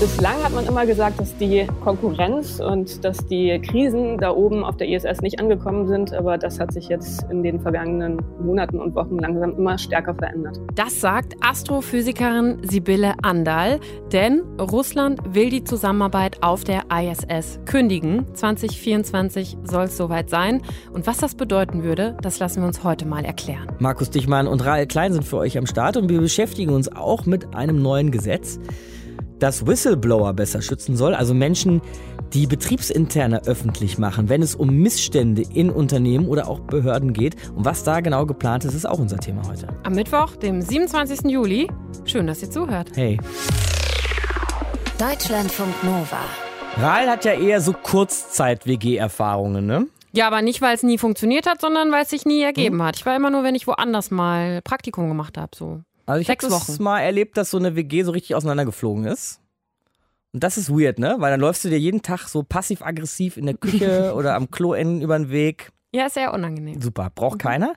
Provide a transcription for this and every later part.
Bislang hat man immer gesagt, dass die Konkurrenz und dass die Krisen da oben auf der ISS nicht angekommen sind, aber das hat sich jetzt in den vergangenen Monaten und Wochen langsam immer stärker verändert. Das sagt Astrophysikerin Sibylle Andal, denn Russland will die Zusammenarbeit auf der ISS kündigen. 2024 soll es soweit sein. Und was das bedeuten würde, das lassen wir uns heute mal erklären. Markus Dichmann und Rahel Klein sind für euch am Start und wir beschäftigen uns auch mit einem neuen Gesetz das Whistleblower besser schützen soll, also Menschen, die Betriebsinterne öffentlich machen, wenn es um Missstände in Unternehmen oder auch Behörden geht. Und was da genau geplant ist, ist auch unser Thema heute. Am Mittwoch, dem 27. Juli. Schön, dass ihr zuhört. Hey. Deutschlandfunk Nova. Rahl hat ja eher so Kurzzeit-WG-Erfahrungen, ne? Ja, aber nicht, weil es nie funktioniert hat, sondern weil es sich nie ergeben mhm. hat. Ich war immer nur, wenn ich woanders mal Praktikum gemacht habe. So. Also ich habe das mal erlebt, dass so eine WG so richtig auseinandergeflogen ist. Und das ist weird, ne? Weil dann läufst du dir jeden Tag so passiv-aggressiv in der Küche oder am Kloenden über den Weg. Ja, ist sehr unangenehm. Super, braucht mhm. keiner.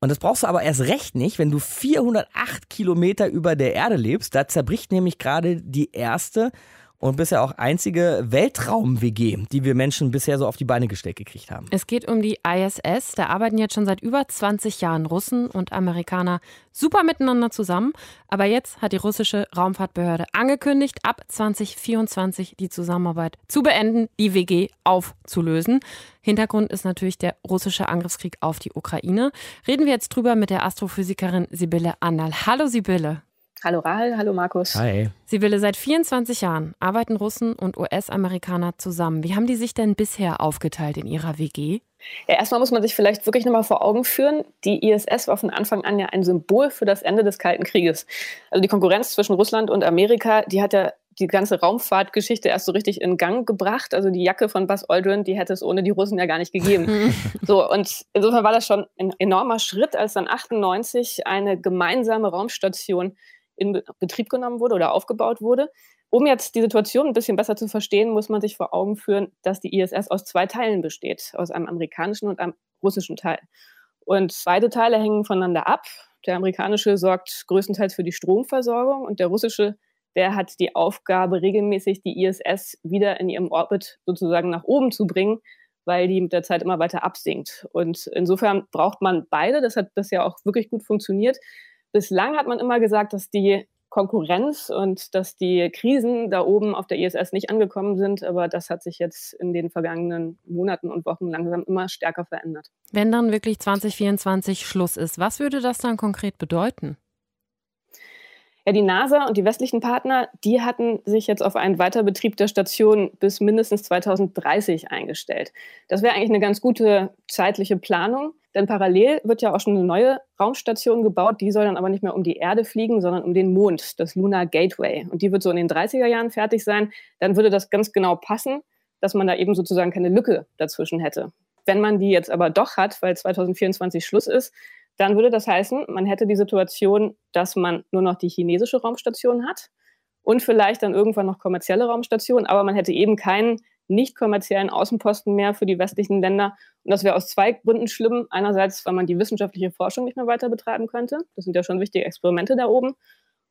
Und das brauchst du aber erst recht nicht, wenn du 408 Kilometer über der Erde lebst. Da zerbricht nämlich gerade die erste und bisher auch einzige Weltraum-WG, die wir Menschen bisher so auf die Beine gestellt gekriegt haben. Es geht um die ISS. Da arbeiten jetzt schon seit über 20 Jahren Russen und Amerikaner super miteinander zusammen. Aber jetzt hat die russische Raumfahrtbehörde angekündigt, ab 2024 die Zusammenarbeit zu beenden, die WG aufzulösen. Hintergrund ist natürlich der russische Angriffskrieg auf die Ukraine. Reden wir jetzt drüber mit der Astrophysikerin Sibylle Annal. Hallo Sibylle. Hallo Rahel, hallo Markus. Hi. Sibylle, seit 24 Jahren arbeiten Russen und US-Amerikaner zusammen. Wie haben die sich denn bisher aufgeteilt in ihrer WG? Ja, erstmal muss man sich vielleicht wirklich nochmal vor Augen führen, die ISS war von Anfang an ja ein Symbol für das Ende des Kalten Krieges. Also die Konkurrenz zwischen Russland und Amerika, die hat ja die ganze Raumfahrtgeschichte erst so richtig in Gang gebracht. Also die Jacke von Buzz Aldrin, die hätte es ohne die Russen ja gar nicht gegeben. so, und insofern war das schon ein enormer Schritt, als dann 98 eine gemeinsame Raumstation in Betrieb genommen wurde oder aufgebaut wurde. Um jetzt die Situation ein bisschen besser zu verstehen, muss man sich vor Augen führen, dass die ISS aus zwei Teilen besteht, aus einem amerikanischen und einem russischen Teil. Und beide Teile hängen voneinander ab. Der amerikanische sorgt größtenteils für die Stromversorgung und der russische, der hat die Aufgabe, regelmäßig die ISS wieder in ihrem Orbit sozusagen nach oben zu bringen, weil die mit der Zeit immer weiter absinkt. Und insofern braucht man beide. Das hat bisher auch wirklich gut funktioniert. Bislang hat man immer gesagt, dass die Konkurrenz und dass die Krisen da oben auf der ISS nicht angekommen sind, aber das hat sich jetzt in den vergangenen Monaten und Wochen langsam immer stärker verändert. Wenn dann wirklich 2024 Schluss ist, was würde das dann konkret bedeuten? Ja, die NASA und die westlichen Partner, die hatten sich jetzt auf einen Weiterbetrieb der Station bis mindestens 2030 eingestellt. Das wäre eigentlich eine ganz gute zeitliche Planung. Denn parallel wird ja auch schon eine neue Raumstation gebaut, die soll dann aber nicht mehr um die Erde fliegen, sondern um den Mond, das Lunar Gateway. Und die wird so in den 30er Jahren fertig sein. Dann würde das ganz genau passen, dass man da eben sozusagen keine Lücke dazwischen hätte. Wenn man die jetzt aber doch hat, weil 2024 Schluss ist, dann würde das heißen, man hätte die Situation, dass man nur noch die chinesische Raumstation hat und vielleicht dann irgendwann noch kommerzielle Raumstationen, aber man hätte eben keinen nicht kommerziellen Außenposten mehr für die westlichen Länder. Und das wäre aus zwei Gründen schlimm. Einerseits, weil man die wissenschaftliche Forschung nicht mehr weiter betreiben könnte. Das sind ja schon wichtige Experimente da oben.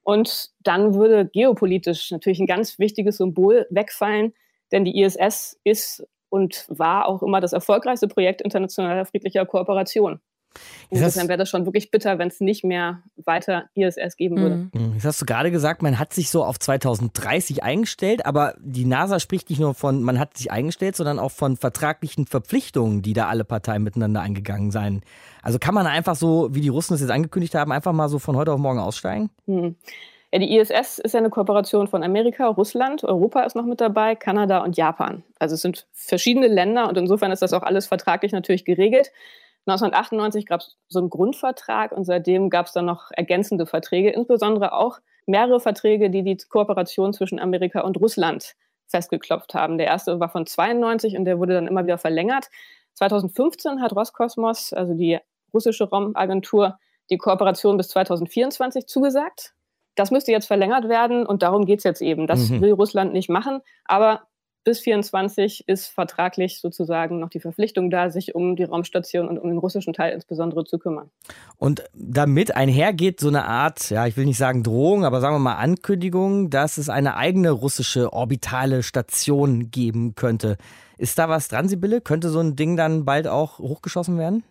Und dann würde geopolitisch natürlich ein ganz wichtiges Symbol wegfallen, denn die ISS ist und war auch immer das erfolgreichste Projekt internationaler friedlicher Kooperation. Insofern wäre das schon wirklich bitter, wenn es nicht mehr weiter ISS geben würde. Mhm. mhm. Jetzt hast du gerade gesagt, man hat sich so auf 2030 eingestellt, aber die NASA spricht nicht nur von, man hat sich eingestellt, sondern auch von vertraglichen Verpflichtungen, die da alle Parteien miteinander eingegangen seien. Also kann man einfach so, wie die Russen es jetzt angekündigt haben, einfach mal so von heute auf morgen aussteigen? Mhm. Ja, die ISS ist ja eine Kooperation von Amerika, Russland, Europa ist noch mit dabei, Kanada und Japan. Also es sind verschiedene Länder und insofern ist das auch alles vertraglich natürlich geregelt. 1998 gab es so einen Grundvertrag und seitdem gab es dann noch ergänzende Verträge, insbesondere auch mehrere Verträge, die die Kooperation zwischen Amerika und Russland festgeklopft haben. Der erste war von 92 und der wurde dann immer wieder verlängert. 2015 hat Roskosmos, also die russische Raumagentur, die Kooperation bis 2024 zugesagt. Das müsste jetzt verlängert werden und darum geht es jetzt eben. Das mhm. will Russland nicht machen, aber bis 24 ist vertraglich sozusagen noch die Verpflichtung da, sich um die Raumstation und um den russischen Teil insbesondere zu kümmern. Und damit einhergeht so eine Art, ja, ich will nicht sagen Drohung, aber sagen wir mal Ankündigung, dass es eine eigene russische orbitale Station geben könnte. Ist da was dran, Sibylle? Könnte so ein Ding dann bald auch hochgeschossen werden?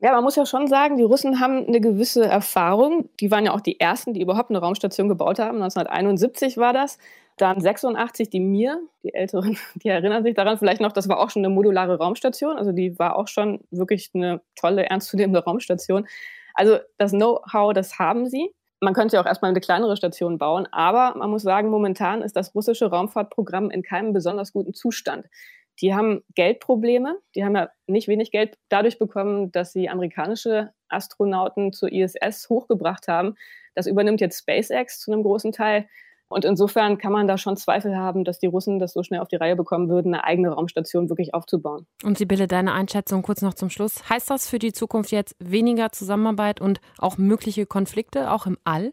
Ja, man muss ja schon sagen, die Russen haben eine gewisse Erfahrung. Die waren ja auch die ersten, die überhaupt eine Raumstation gebaut haben. 1971 war das. Dann 86 die Mir, die Älteren, die erinnern sich daran vielleicht noch, das war auch schon eine modulare Raumstation. Also die war auch schon wirklich eine tolle, ernstzunehmende Raumstation. Also das Know-how, das haben sie. Man könnte ja auch erstmal eine kleinere Station bauen, aber man muss sagen, momentan ist das russische Raumfahrtprogramm in keinem besonders guten Zustand. Die haben Geldprobleme. Die haben ja nicht wenig Geld dadurch bekommen, dass sie amerikanische Astronauten zur ISS hochgebracht haben. Das übernimmt jetzt SpaceX zu einem großen Teil. Und insofern kann man da schon Zweifel haben, dass die Russen das so schnell auf die Reihe bekommen würden, eine eigene Raumstation wirklich aufzubauen. Und Sibylle, deine Einschätzung kurz noch zum Schluss. Heißt das für die Zukunft jetzt weniger Zusammenarbeit und auch mögliche Konflikte, auch im All?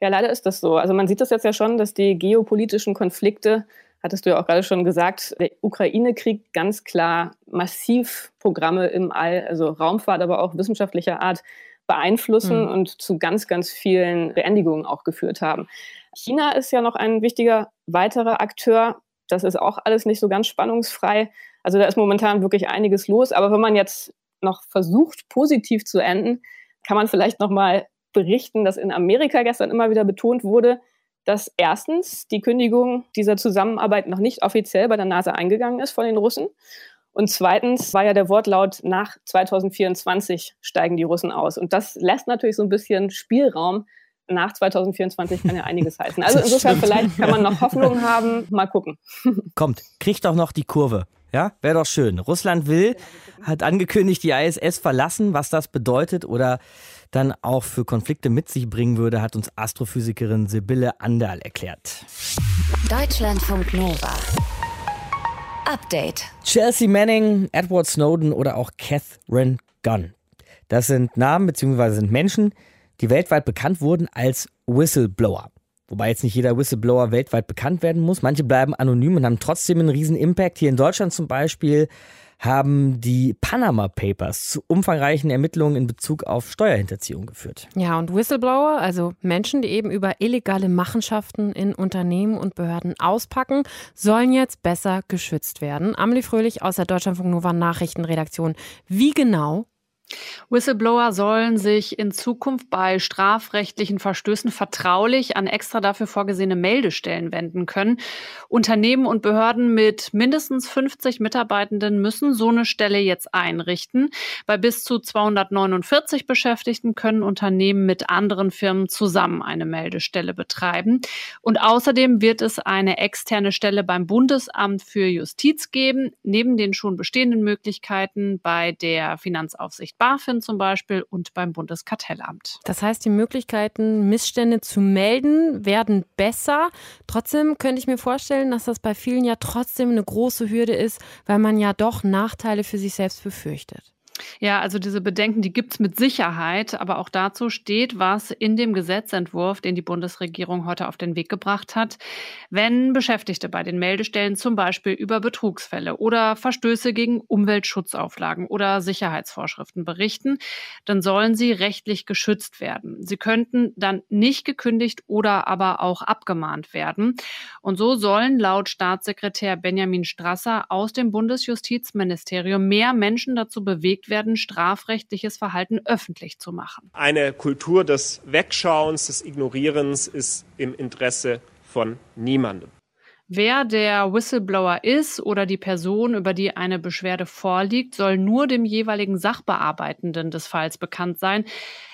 Ja, leider ist das so. Also man sieht das jetzt ja schon, dass die geopolitischen Konflikte hattest du ja auch gerade schon gesagt, der Ukraine-Krieg ganz klar massiv Programme im All, also Raumfahrt, aber auch wissenschaftlicher Art beeinflussen mhm. und zu ganz, ganz vielen Beendigungen auch geführt haben. China ist ja noch ein wichtiger weiterer Akteur. Das ist auch alles nicht so ganz spannungsfrei. Also da ist momentan wirklich einiges los. Aber wenn man jetzt noch versucht, positiv zu enden, kann man vielleicht noch mal berichten, dass in Amerika gestern immer wieder betont wurde, dass erstens die Kündigung dieser Zusammenarbeit noch nicht offiziell bei der NASA eingegangen ist von den Russen. Und zweitens war ja der Wortlaut, nach 2024 steigen die Russen aus. Und das lässt natürlich so ein bisschen Spielraum. Nach 2024 kann ja einiges heißen. Also insofern, vielleicht kann man noch Hoffnung haben. Mal gucken. Kommt, kriegt doch noch die Kurve. Ja, wäre doch schön. Russland will, hat angekündigt, die ISS verlassen. Was das bedeutet oder dann auch für Konflikte mit sich bringen würde, hat uns Astrophysikerin Sibylle Anderl erklärt. Deutschlandfunk Nova. Update. Chelsea Manning, Edward Snowden oder auch Catherine Gunn. Das sind Namen bzw. sind Menschen, die weltweit bekannt wurden als Whistleblower. Wobei jetzt nicht jeder Whistleblower weltweit bekannt werden muss. Manche bleiben anonym und haben trotzdem einen riesen Impact. Hier in Deutschland zum Beispiel haben die Panama Papers zu umfangreichen Ermittlungen in Bezug auf Steuerhinterziehung geführt. Ja, und Whistleblower, also Menschen, die eben über illegale Machenschaften in Unternehmen und Behörden auspacken, sollen jetzt besser geschützt werden. Amelie Fröhlich aus der Deutschlandfunk Nova Nachrichtenredaktion. Wie genau Whistleblower sollen sich in Zukunft bei strafrechtlichen Verstößen vertraulich an extra dafür vorgesehene Meldestellen wenden können. Unternehmen und Behörden mit mindestens 50 Mitarbeitenden müssen so eine Stelle jetzt einrichten. Bei bis zu 249 Beschäftigten können Unternehmen mit anderen Firmen zusammen eine Meldestelle betreiben. Und außerdem wird es eine externe Stelle beim Bundesamt für Justiz geben, neben den schon bestehenden Möglichkeiten bei der Finanzaufsicht BaFin zum Beispiel und beim Bundeskartellamt. Das heißt, die Möglichkeiten, Missstände zu melden, werden besser. Trotzdem könnte ich mir vorstellen, dass das bei vielen ja trotzdem eine große Hürde ist, weil man ja doch Nachteile für sich selbst befürchtet. Ja, also diese Bedenken, die gibt es mit Sicherheit, aber auch dazu steht was in dem Gesetzentwurf, den die Bundesregierung heute auf den Weg gebracht hat. Wenn Beschäftigte bei den Meldestellen zum Beispiel über Betrugsfälle oder Verstöße gegen Umweltschutzauflagen oder Sicherheitsvorschriften berichten, dann sollen sie rechtlich geschützt werden. Sie könnten dann nicht gekündigt oder aber auch abgemahnt werden. Und so sollen laut Staatssekretär Benjamin Strasser aus dem Bundesjustizministerium mehr Menschen dazu bewegt werden, strafrechtliches Verhalten öffentlich zu machen. Eine Kultur des Wegschauens, des Ignorierens ist im Interesse von niemandem. Wer der Whistleblower ist oder die Person, über die eine Beschwerde vorliegt, soll nur dem jeweiligen Sachbearbeitenden des Falls bekannt sein.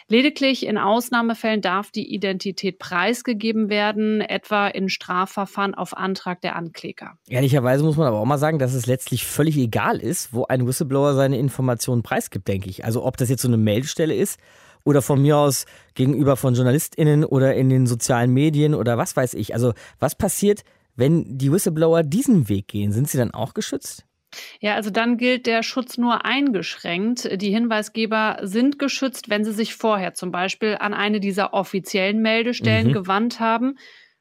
Lediglich in Ausnahmefällen darf die Identität preisgegeben werden, etwa in Strafverfahren auf Antrag der Ankläger. Ehrlicherweise muss man aber auch mal sagen, dass es letztlich völlig egal ist, wo ein Whistleblower seine Informationen preisgibt, denke ich. Also ob das jetzt so eine Meldestelle ist oder von mir aus gegenüber von JournalistInnen oder in den sozialen Medien oder was weiß ich. Also was passiert, wenn die Whistleblower diesen Weg gehen? Sind sie dann auch geschützt? Ja, also dann gilt der Schutz nur eingeschränkt. Die Hinweisgeber sind geschützt, wenn sie sich vorher zum Beispiel an eine dieser offiziellen Meldestellen mhm. gewandt haben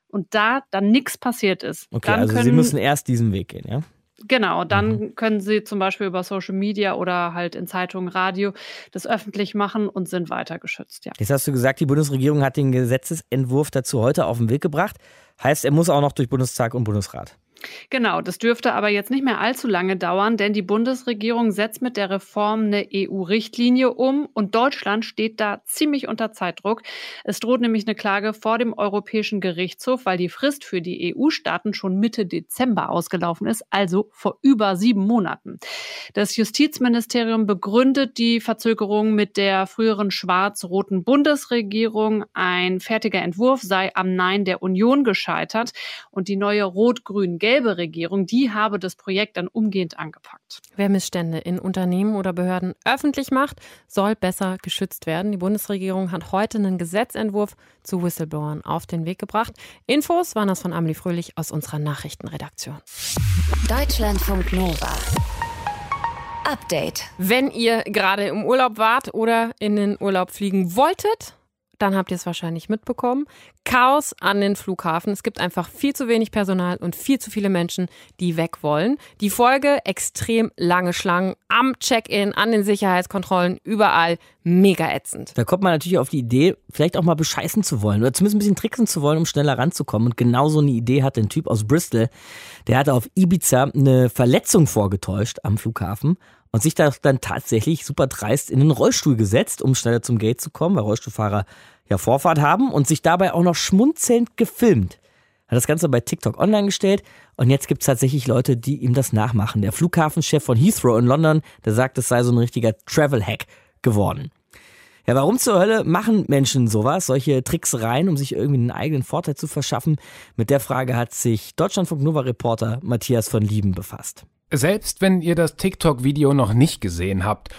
und da dann nichts passiert ist. Okay, dann also Sie müssen erst diesen Weg gehen, ja? Genau, dann Mhm. können Sie zum Beispiel über Social Media oder halt in Zeitungen, Radio das öffentlich machen und sind weiter geschützt, ja. Jetzt hast du gesagt, die Bundesregierung hat den Gesetzesentwurf dazu heute auf den Weg gebracht. Heißt, er muss auch noch durch Bundestag und Bundesrat. Genau, das dürfte aber jetzt nicht mehr allzu lange dauern, denn die Bundesregierung setzt mit der Reform eine EU-Richtlinie um und Deutschland steht da ziemlich unter Zeitdruck. Es droht nämlich eine Klage vor dem Europäischen Gerichtshof, weil die Frist für die EU-Staaten schon Mitte Dezember ausgelaufen ist, also vor über sieben Monaten. Das Justizministerium begründet die Verzögerung mit der früheren schwarz-roten Bundesregierung. Ein fertiger Entwurf sei am Nein der Union gescheitert und die neue rot-grün-gelbe Regierung, die habe das Projekt dann umgehend angepackt. Wer Missstände in Unternehmen oder Behörden öffentlich macht, soll besser geschützt werden. Die Bundesregierung hat heute einen Gesetzentwurf zu Whistleblowern auf den Weg gebracht. Infos waren das von Amelie Fröhlich aus unserer Nachrichtenredaktion. Deutschlandfunk Nova. Update. Wenn ihr gerade im Urlaub wart oder in den Urlaub fliegen wolltet, dann habt ihr es wahrscheinlich mitbekommen. Chaos an den Flughafen. Es gibt einfach viel zu wenig Personal und viel zu viele Menschen, die weg wollen. Die Folge extrem lange Schlangen am Check-in, an den Sicherheitskontrollen, überall mega ätzend. Da kommt man natürlich auf die Idee, vielleicht auch mal bescheißen zu wollen oder zumindest ein bisschen tricksen zu wollen, um schneller ranzukommen. Und genau so eine Idee hat ein Typ aus Bristol. Der hatte auf Ibiza eine Verletzung vorgetäuscht am Flughafen und sich da dann tatsächlich super dreist in einen Rollstuhl gesetzt, um schneller zum Gate zu kommen, weil Rollstuhlfahrer ja Vorfahrt haben und sich dabei auch noch schmunzelnd gefilmt. Hat das Ganze bei TikTok online gestellt und jetzt gibt es tatsächlich Leute, die ihm das nachmachen. Der Flughafenchef von Heathrow in London, der sagt, es sei so ein richtiger Travel-Hack geworden. Ja, warum zur Hölle machen Menschen sowas, solche Tricksereien, um sich irgendwie einen eigenen Vorteil zu verschaffen? Mit der Frage hat sich Deutschlandfunk Nova Reporter Matthias von Lieben befasst. Selbst wenn ihr das TikTok-Video noch nicht gesehen habt,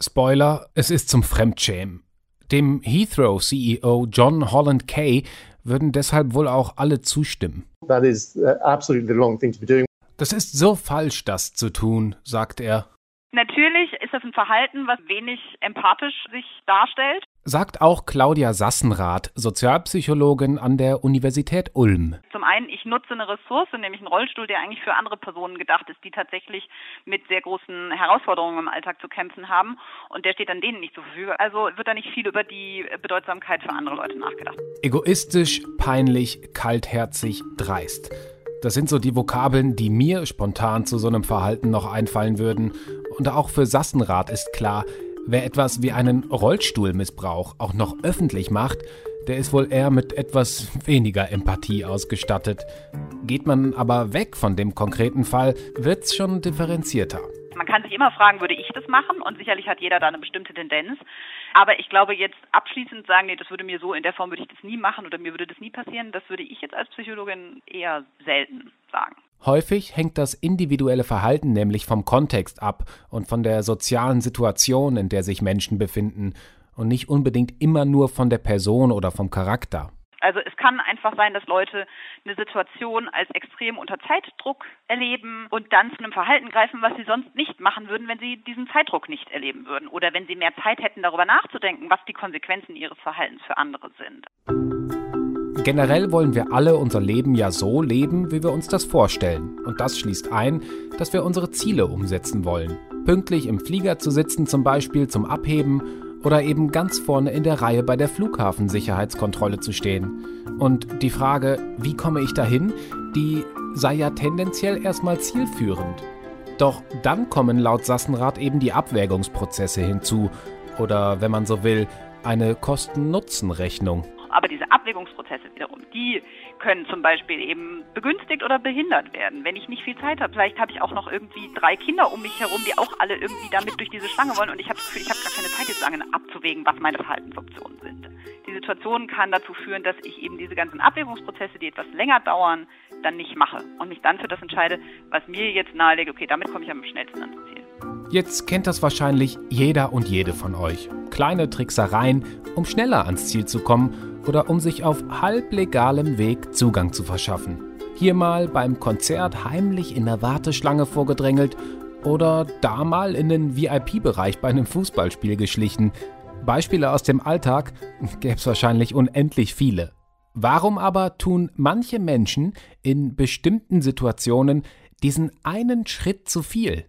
Spoiler, es ist zum Fremdschämen. Dem Heathrow-CEO John Holland Kay würden deshalb wohl auch alle zustimmen. That is uh, absolutely the wrong thing to be doing. Das ist so falsch, das zu tun, sagt er. Natürlich ist das ein Verhalten, was wenig empathisch sich darstellt. Sagt auch Claudia Sassenrath, Sozialpsychologin an der Universität Ulm. Zum einen, ich nutze eine Ressource, nämlich einen Rollstuhl, der eigentlich für andere Personen gedacht ist, die tatsächlich mit sehr großen Herausforderungen im Alltag zu kämpfen haben. Und der steht dann denen nicht zur Verfügung. Also wird da nicht viel über die Bedeutsamkeit für andere Leute nachgedacht. Egoistisch, peinlich, kaltherzig, dreist. Das sind so die Vokabeln, die mir spontan zu so einem Verhalten noch einfallen würden. Und auch für Sassenrath ist klar, wer etwas wie einen Rollstuhlmissbrauch auch noch öffentlich macht, der ist wohl eher mit etwas weniger Empathie ausgestattet. Geht man aber weg von dem konkreten Fall, wird's schon differenzierter. Man kann sich immer fragen, würde ich das machen? Und sicherlich hat jeder da eine bestimmte Tendenz. Aber ich glaube, jetzt abschließend sagen, nee, das würde mir so in der Form würde ich das nie machen oder mir würde das nie passieren, das würde ich jetzt als Psychologin eher selten sagen. Häufig hängt das individuelle Verhalten nämlich vom Kontext ab und von der sozialen Situation, in der sich Menschen befinden und nicht unbedingt immer nur von der Person oder vom Charakter. Also es kann einfach sein, dass Leute eine Situation als extrem unter Zeitdruck erleben und dann zu einem Verhalten greifen, was sie sonst nicht machen würden, wenn sie diesen Zeitdruck nicht erleben würden oder wenn sie mehr Zeit hätten, darüber nachzudenken, was die Konsequenzen ihres Verhaltens für andere sind. Generell wollen wir alle unser Leben ja so leben, wie wir uns das vorstellen. Und das schließt ein, dass wir unsere Ziele umsetzen wollen. Pünktlich im Flieger zu sitzen zum Beispiel zum Abheben oder eben ganz vorne in der Reihe bei der Flughafensicherheitskontrolle zu stehen. Und die Frage, wie komme ich dahin, die sei ja tendenziell erstmal zielführend. Doch dann kommen laut Sassenrath eben die Abwägungsprozesse hinzu oder, wenn man so will, eine Kosten-Nutzen-Rechnung. Abwägungsprozesse wiederum, die können zum Beispiel eben begünstigt oder behindert werden. Wenn ich nicht viel Zeit habe, vielleicht habe ich auch noch irgendwie drei Kinder um mich herum, die auch alle irgendwie damit durch diese Schlange wollen und ich habe das Gefühl, ich habe gar keine Zeit jetzt lange abzuwägen, was meine Verhaltensoptionen sind. Die Situation kann dazu führen, dass ich eben diese ganzen Abwägungsprozesse, die etwas länger dauern, dann nicht mache und mich dann für das entscheide, was mir jetzt nahelegt, okay, damit komme ich am schnellsten ans Ziel. Jetzt kennt das wahrscheinlich jeder und jede von euch. Kleine Tricksereien, um schneller ans Ziel zu kommen oder um sich auf halblegalem Weg Zugang zu verschaffen. Hier mal beim Konzert heimlich in der Warteschlange vorgedrängelt oder da mal in den VIP-Bereich bei einem Fußballspiel geschlichen. Beispiele aus dem Alltag gäbe es wahrscheinlich unendlich viele. Warum aber tun manche Menschen in bestimmten Situationen diesen einen Schritt zu viel?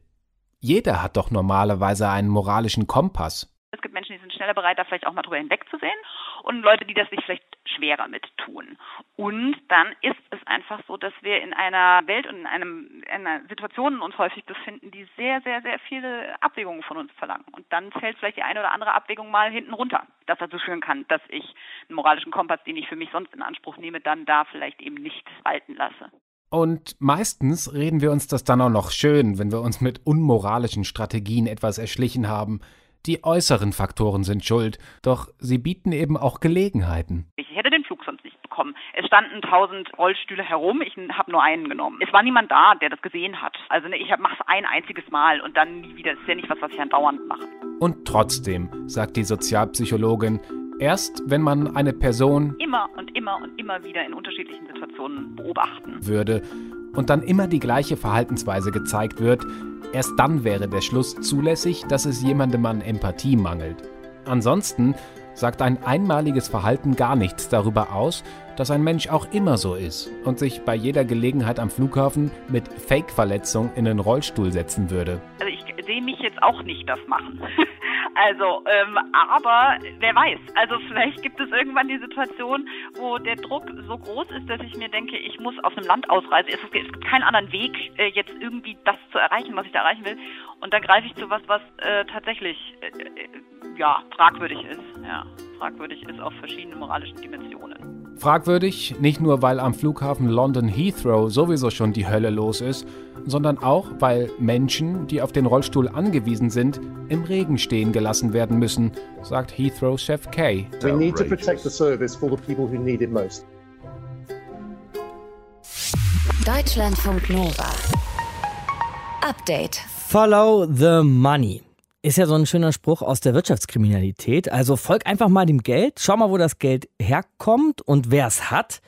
Jeder hat doch normalerweise einen moralischen Kompass. Es gibt Menschen, die sind schneller bereit, da vielleicht auch mal drüber hinwegzusehen und Leute, die das sich vielleicht schwerer mit tun. Und dann ist es einfach so, dass wir in einer Welt und in, einem, in einer Situation uns häufig befinden, die sehr, sehr, sehr viele Abwägungen von uns verlangen. Und dann fällt vielleicht die eine oder andere Abwägung mal hinten runter, das dazu führen kann, dass ich einen moralischen Kompass, den ich für mich sonst in Anspruch nehme, dann da vielleicht eben nicht walten lasse. Und meistens reden wir uns das dann auch noch schön, wenn wir uns mit unmoralischen Strategien etwas erschlichen haben. Die äußeren Faktoren sind schuld, doch sie bieten eben auch Gelegenheiten. Ich hätte den Flug sonst nicht bekommen. Es standen tausend Rollstühle herum, ich habe nur einen genommen. Es war niemand da, der das gesehen hat. Also ne, ich mache es ein einziges Mal und dann nie wieder. Das ist ja nicht was, was ich andauernd mache. Und trotzdem, sagt die Sozialpsychologin, erst wenn man eine Person immer und immer und immer wieder in unterschiedlichen Situationen beobachten würde und dann immer die gleiche Verhaltensweise gezeigt wird, erst dann wäre der Schluss zulässig, dass es jemandem an Empathie mangelt. Ansonsten sagt ein einmaliges Verhalten gar nichts darüber aus, dass ein Mensch auch immer so ist und sich bei jeder Gelegenheit am Flughafen mit Fake-Verletzung in den Rollstuhl setzen würde. Also ich sehe mich jetzt auch nicht das machen. Also, ähm, aber wer weiß. Also vielleicht gibt es irgendwann die Situation, wo der Druck so groß ist, dass ich mir denke, ich muss aus einem Land ausreisen. Es, gibt keinen anderen Weg, äh, jetzt irgendwie das zu erreichen, was ich da erreichen will. Und dann greife ich zu was, was äh, tatsächlich äh, äh ja fragwürdig ist. Ja, fragwürdig ist auf verschiedenen moralischen Dimensionen. Fragwürdig nicht nur, weil am Flughafen London Heathrow sowieso schon die Hölle los ist, sondern auch, weil Menschen, die auf den Rollstuhl angewiesen sind, im Regen stehen gelassen werden müssen, sagt Heathrow-Chef Kay. We need to protect the service for the people who need it most. Deutschlandfunk Nova. Update. Follow the money. Ist ja so ein schöner Spruch aus der Wirtschaftskriminalität. Also folg einfach mal dem Geld, schau mal, wo das Geld herkommt und wer es hat.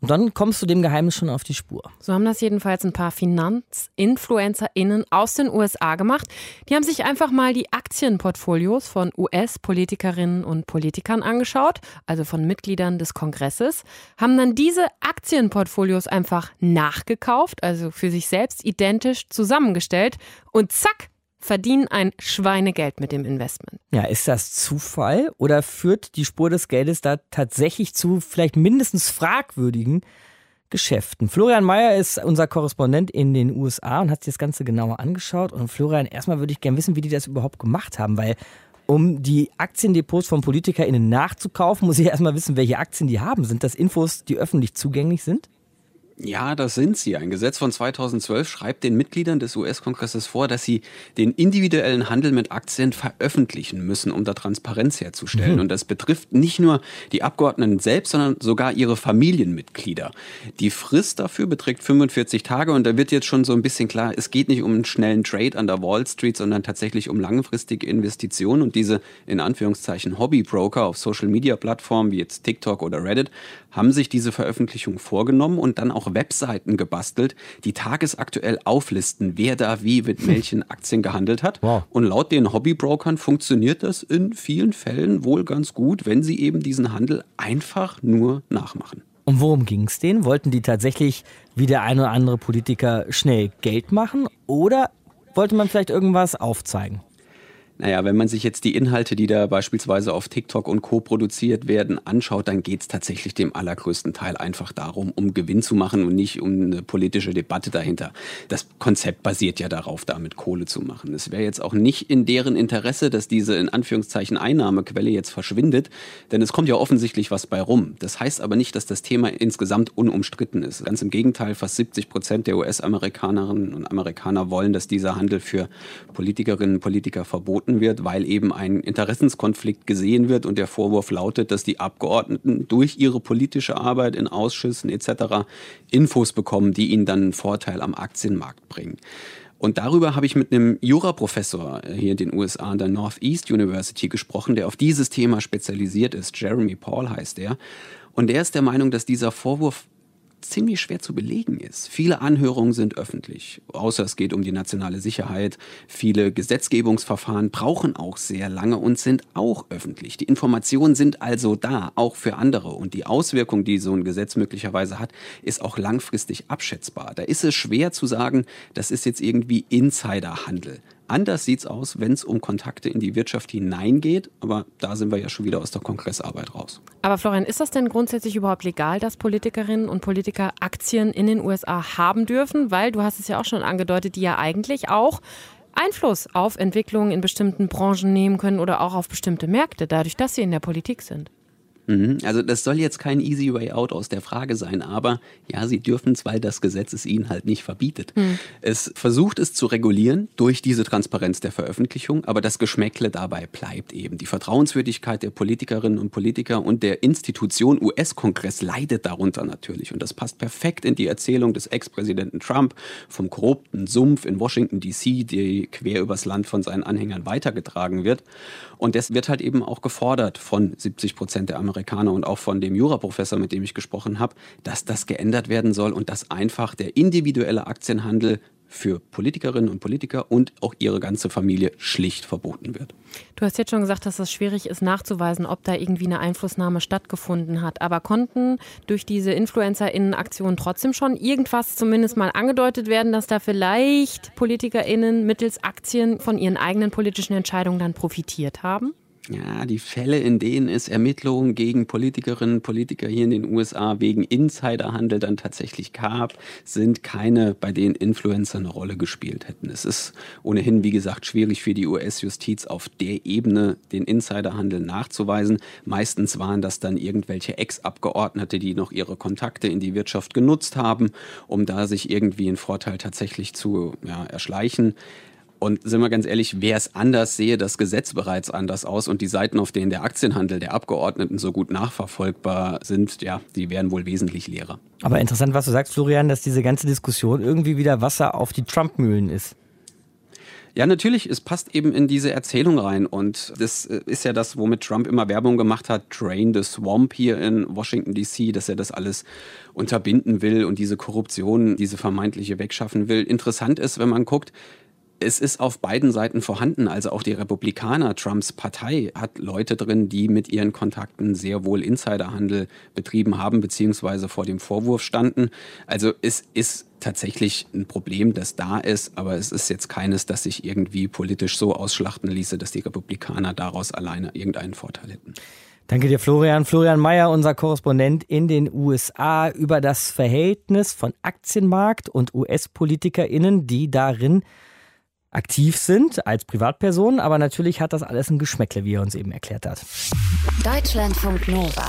Und dann kommst du dem Geheimnis schon auf die Spur. So haben das jedenfalls ein paar Finanzinfluencer*innen aus den USA gemacht. Die haben sich einfach mal die Aktienportfolios von US-Politikerinnen und Politikern angeschaut, also von Mitgliedern des Kongresses, haben dann diese Aktienportfolios einfach nachgekauft, also für sich selbst identisch zusammengestellt und zack, verdienen ein Schweinegeld mit dem Investment. Ja, ist das Zufall oder führt die Spur des Geldes da tatsächlich zu vielleicht mindestens fragwürdigen Geschäften? Florian Mayer ist unser Korrespondent in den USA und hat sich das Ganze genauer angeschaut. Und Florian, erstmal würde ich gerne wissen, wie die das überhaupt gemacht haben, weil um die Aktiendepots von PolitikerInnen nachzukaufen, muss ich erstmal wissen, welche Aktien die haben. Sind das Infos, die öffentlich zugänglich sind? Ja, das sind sie. Ein Gesetz von 2012 schreibt den Mitgliedern des US-Kongresses vor, dass sie den individuellen Handel mit Aktien veröffentlichen müssen, um da Transparenz herzustellen. Mhm. Und das betrifft nicht nur die Abgeordneten selbst, sondern sogar ihre Familienmitglieder. Die Frist dafür beträgt 45 Tage und da wird jetzt schon so ein bisschen klar, es geht nicht um einen schnellen Trade an der Wall Street, sondern tatsächlich um langfristige Investitionen. Und diese in Anführungszeichen Hobbybroker auf Social-Media-Plattformen wie jetzt TikTok oder Reddit haben sich diese Veröffentlichung vorgenommen und dann auch Webseiten gebastelt, die tagesaktuell auflisten, wer da wie mit welchen Aktien gehandelt hat. Wow. Und laut den Hobbybrokern funktioniert das in vielen Fällen wohl ganz gut, wenn sie eben diesen Handel einfach nur nachmachen. Und worum ging es denen? Wollten die tatsächlich wie der eine oder andere Politiker schnell Geld machen oder wollte man vielleicht irgendwas aufzeigen? Naja, wenn man sich jetzt die Inhalte, die da beispielsweise auf TikTok und Co. produziert werden, anschaut, dann geht es tatsächlich dem allergrößten Teil einfach darum, um Gewinn zu machen und nicht um eine politische Debatte dahinter. Das Konzept basiert ja darauf, damit Kohle zu machen. Es wäre jetzt auch nicht in deren Interesse, dass diese in Anführungszeichen Einnahmequelle jetzt verschwindet, denn es kommt ja offensichtlich was bei rum. Das heißt aber nicht, dass das Thema insgesamt unumstritten ist. Ganz im Gegenteil, fast 70 Prozent der US-Amerikanerinnen und Amerikaner wollen, dass dieser Handel für Politikerinnen und Politiker verboten verboten wird, weil eben ein Interessenskonflikt gesehen wird und der Vorwurf lautet, dass die Abgeordneten durch ihre politische Arbeit in Ausschüssen etc. Infos bekommen, die ihnen dann einen Vorteil am Aktienmarkt bringen. Und darüber habe ich mit einem Juraprofessor hier in den USA an der Northeast University gesprochen, der auf dieses Thema spezialisiert ist. Jeremy Paul heißt er. Und der ist der Meinung, dass dieser Vorwurf ziemlich schwer zu belegen ist. Viele Anhörungen sind öffentlich, außer es geht um die nationale Sicherheit. Viele Gesetzgebungsverfahren brauchen auch sehr lange und sind auch öffentlich. Die Informationen sind also da, auch für andere. Und die Auswirkung, die so ein Gesetz möglicherweise hat, ist auch langfristig abschätzbar. Da ist es schwer zu sagen, das ist jetzt irgendwie Insiderhandel. Anders sieht es aus, wenn es um Kontakte in die Wirtschaft hineingeht. Aber da sind wir ja schon wieder aus der Kongressarbeit raus. Aber Florian, ist das denn grundsätzlich überhaupt legal, dass Politikerinnen und Politiker Aktien in den USA haben dürfen? Weil du hast es ja auch schon angedeutet, die ja eigentlich auch Einfluss auf Entwicklungen in bestimmten Branchen nehmen können oder auch auf bestimmte Märkte, dadurch, dass sie in der Politik sind. Mhm. Also das soll jetzt kein easy way out aus der Frage sein, aber ja, sie dürfen es, weil das Gesetz es ihnen halt nicht verbietet. Mhm. Es versucht es zu regulieren durch diese Transparenz der Veröffentlichung, aber das Geschmäckle dabei bleibt eben. Die Vertrauenswürdigkeit der Politikerinnen und Politiker und der Institution US-Kongress leidet darunter natürlich. Und das passt perfekt in die Erzählung des Ex-Präsidenten Trump vom korrupten Sumpf in Washington DC, die quer übers Land von seinen Anhängern weitergetragen wird. Und das wird halt eben auch gefordert von 70 Prozent der Amerikaner und auch von dem Juraprofessor, mit dem ich gesprochen habe, dass das geändert werden soll und dass einfach der individuelle Aktienhandel für Politikerinnen und Politiker und auch ihre ganze Familie schlicht verboten wird. Du hast jetzt schon gesagt, dass es schwierig ist nachzuweisen, ob da irgendwie eine Einflussnahme stattgefunden hat. Aber konnten durch diese InfluencerInnen-Aktion trotzdem schon irgendwas zumindest mal angedeutet werden, dass da vielleicht PolitikerInnen mittels Aktien von ihren eigenen politischen Entscheidungen dann profitiert haben? Ja, die Fälle, in denen es Ermittlungen gegen Politikerinnen und Politiker hier in den USA wegen Insiderhandel dann tatsächlich gab, sind keine, bei denen Influencer eine Rolle gespielt hätten. Es ist ohnehin, wie gesagt, schwierig für die US-Justiz auf der Ebene den Insiderhandel nachzuweisen. Meistens waren das dann irgendwelche Ex-Abgeordnete, die noch ihre Kontakte in die Wirtschaft genutzt haben, um da sich irgendwie einen Vorteil tatsächlich zu ja, erschleichen. Und sind wir ganz ehrlich, wer es anders sehe, das Gesetz bereits anders aus und die Seiten, auf denen der Aktienhandel der Abgeordneten so gut nachverfolgbar sind, ja, die wären wohl wesentlich leerer. Aber interessant, was du sagst, Florian, dass diese ganze Diskussion irgendwie wieder Wasser auf die Trump-Mühlen ist. Ja, natürlich, es passt eben in diese Erzählung rein. Und das äh, ist ja das, womit Trump immer Werbung gemacht hat, Drain the Swamp hier in Washington DC, dass er das alles unterbinden will und diese Korruption, diese vermeintliche wegschaffen will. Interessant ist, wenn man guckt, es ist auf beiden Seiten vorhanden. Also auch die Republikaner, Trumps Partei, hat Leute drin, die mit ihren Kontakten sehr wohl Insiderhandel betrieben haben, beziehungsweise vor dem Vorwurf standen. Also es ist tatsächlich ein Problem, das da ist, aber es ist jetzt keines, das sich irgendwie politisch so ausschlachten ließe, dass die Republikaner daraus alleine irgendeinen Vorteil hätten. Danke dir, Florian. Florian Mayer, unser Korrespondent in den USA, über das Verhältnis von Aktienmarkt und US-PolitikerInnen, die darin aktiv sind als Privatpersonen, aber natürlich hat das alles ein Geschmäckle, wie er uns eben erklärt hat. Deutschlandfunk Nova.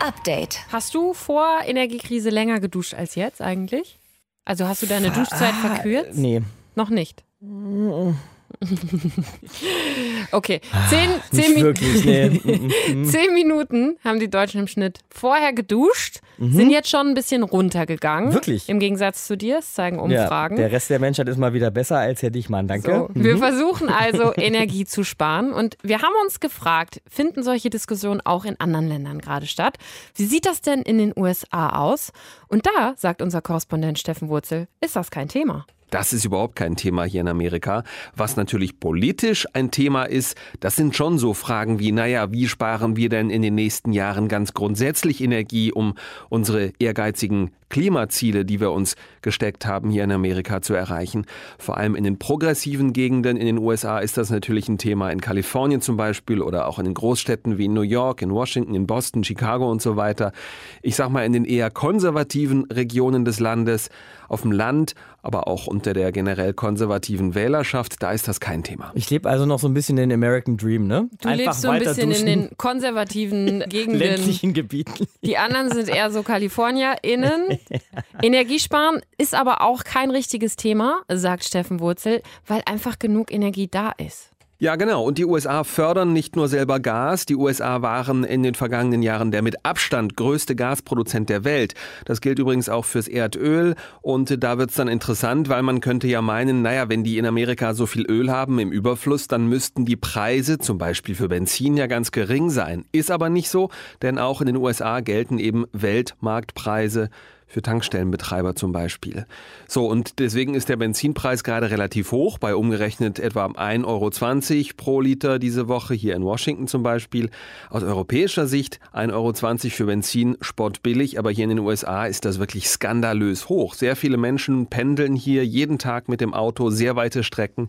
Update. Hast du vor Energiekrise länger geduscht als jetzt eigentlich? Also hast du deine Duschzeit ah, verkürzt? Nee. Noch nicht. okay, ah, zehn, zehn, Mi wirklich, nee. zehn, Minuten haben die Deutschen im Schnitt vorher geduscht, mhm. sind jetzt schon ein bisschen runtergegangen. Wirklich? Im Gegensatz zu dir, das zeigen Umfragen. Ja, der Rest der Menschheit ist mal wieder besser als Herr Dichmann, danke. So, mhm. Wir versuchen also Energie zu sparen und wir haben uns gefragt, finden solche Diskussionen auch in anderen Ländern gerade statt? Wie sieht das denn in den USA aus? Und da, sagt unser Korrespondent Steffen Wurzel, ist das kein Thema. Das ist überhaupt kein Thema hier in Amerika. Was natürlich politisch ein Thema ist, das sind schon so Fragen wie, naja, wie sparen wir denn in den nächsten Jahren ganz grundsätzlich Energie, um unsere ehrgeizigen Klimaziele, die wir uns gesteckt haben, hier in Amerika zu erreichen. Vor allem in den progressiven Gegenden in den USA ist das natürlich ein Thema. In Kalifornien zum Beispiel oder auch in den Großstädten wie in New York, in Washington, in Boston, Chicago und so weiter. Ich sag mal, in den eher konservativen Regionen des Landes, auf dem Land, aber auch unter der generell konservativen Wählerschaft, da ist das kein Thema. Ich lebe also noch so ein bisschen den American Dream, ne? Du Einfach lebst so ein bisschen duschen. in den konservativen Gegenden. Ländlichen Gebieten. Die anderen sind eher so KalifornierInnen. Energiesparen ist aber auch kein richtiges Thema, sagt Steffen Wurzel, weil einfach genug Energie da ist. Ja, genau. Und die USA fördern nicht nur selber Gas. Die USA waren in den vergangenen Jahren der mit Abstand größte Gasproduzent der Welt. Das gilt übrigens auch fürs Erdöl. Und da wird es dann interessant, weil man könnte ja meinen, naja, wenn die in Amerika so viel Öl haben im Überfluss, dann müssten die Preise zum Beispiel für Benzin ja ganz gering sein. Ist aber nicht so, denn auch in den USA gelten eben Weltmarktpreise für Tankstellenbetreiber zum Beispiel. So, und deswegen ist der Benzinpreis gerade relativ hoch, bei umgerechnet etwa 1,20 Euro pro Liter diese Woche, hier in Washington zum Beispiel. Aus europäischer Sicht 1,20 Euro für Benzin spottbillig, aber hier in den USA ist das wirklich skandalös hoch. Sehr viele Menschen pendeln hier jeden Tag mit dem Auto sehr weite Strecken.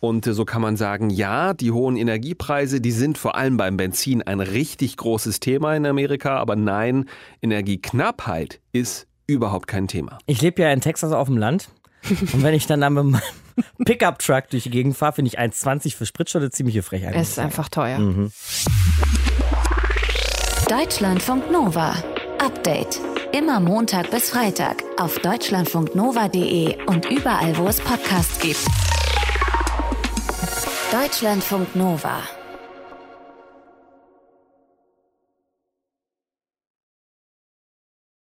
Und so kann man sagen, ja, die hohen Energiepreise, die sind vor allem beim Benzin ein richtig großes Thema in Amerika, aber nein, Energieknappheit ist überhaupt kein Thema. Ich lebe ja in Texas auf dem Land. Und wenn ich dann, mit meinem Pickup-Truck durch die Gegend fahre, finde ich 1,20 für Spritschutz ziemliche Frechheit. Es ist einfach teuer. Mhm. Deutschlandfunk Nova. Update. Immer Montag bis Freitag auf deutschlandfunknova.de und überall, wo es Podcasts gibt. Deutschlandfunk Nova.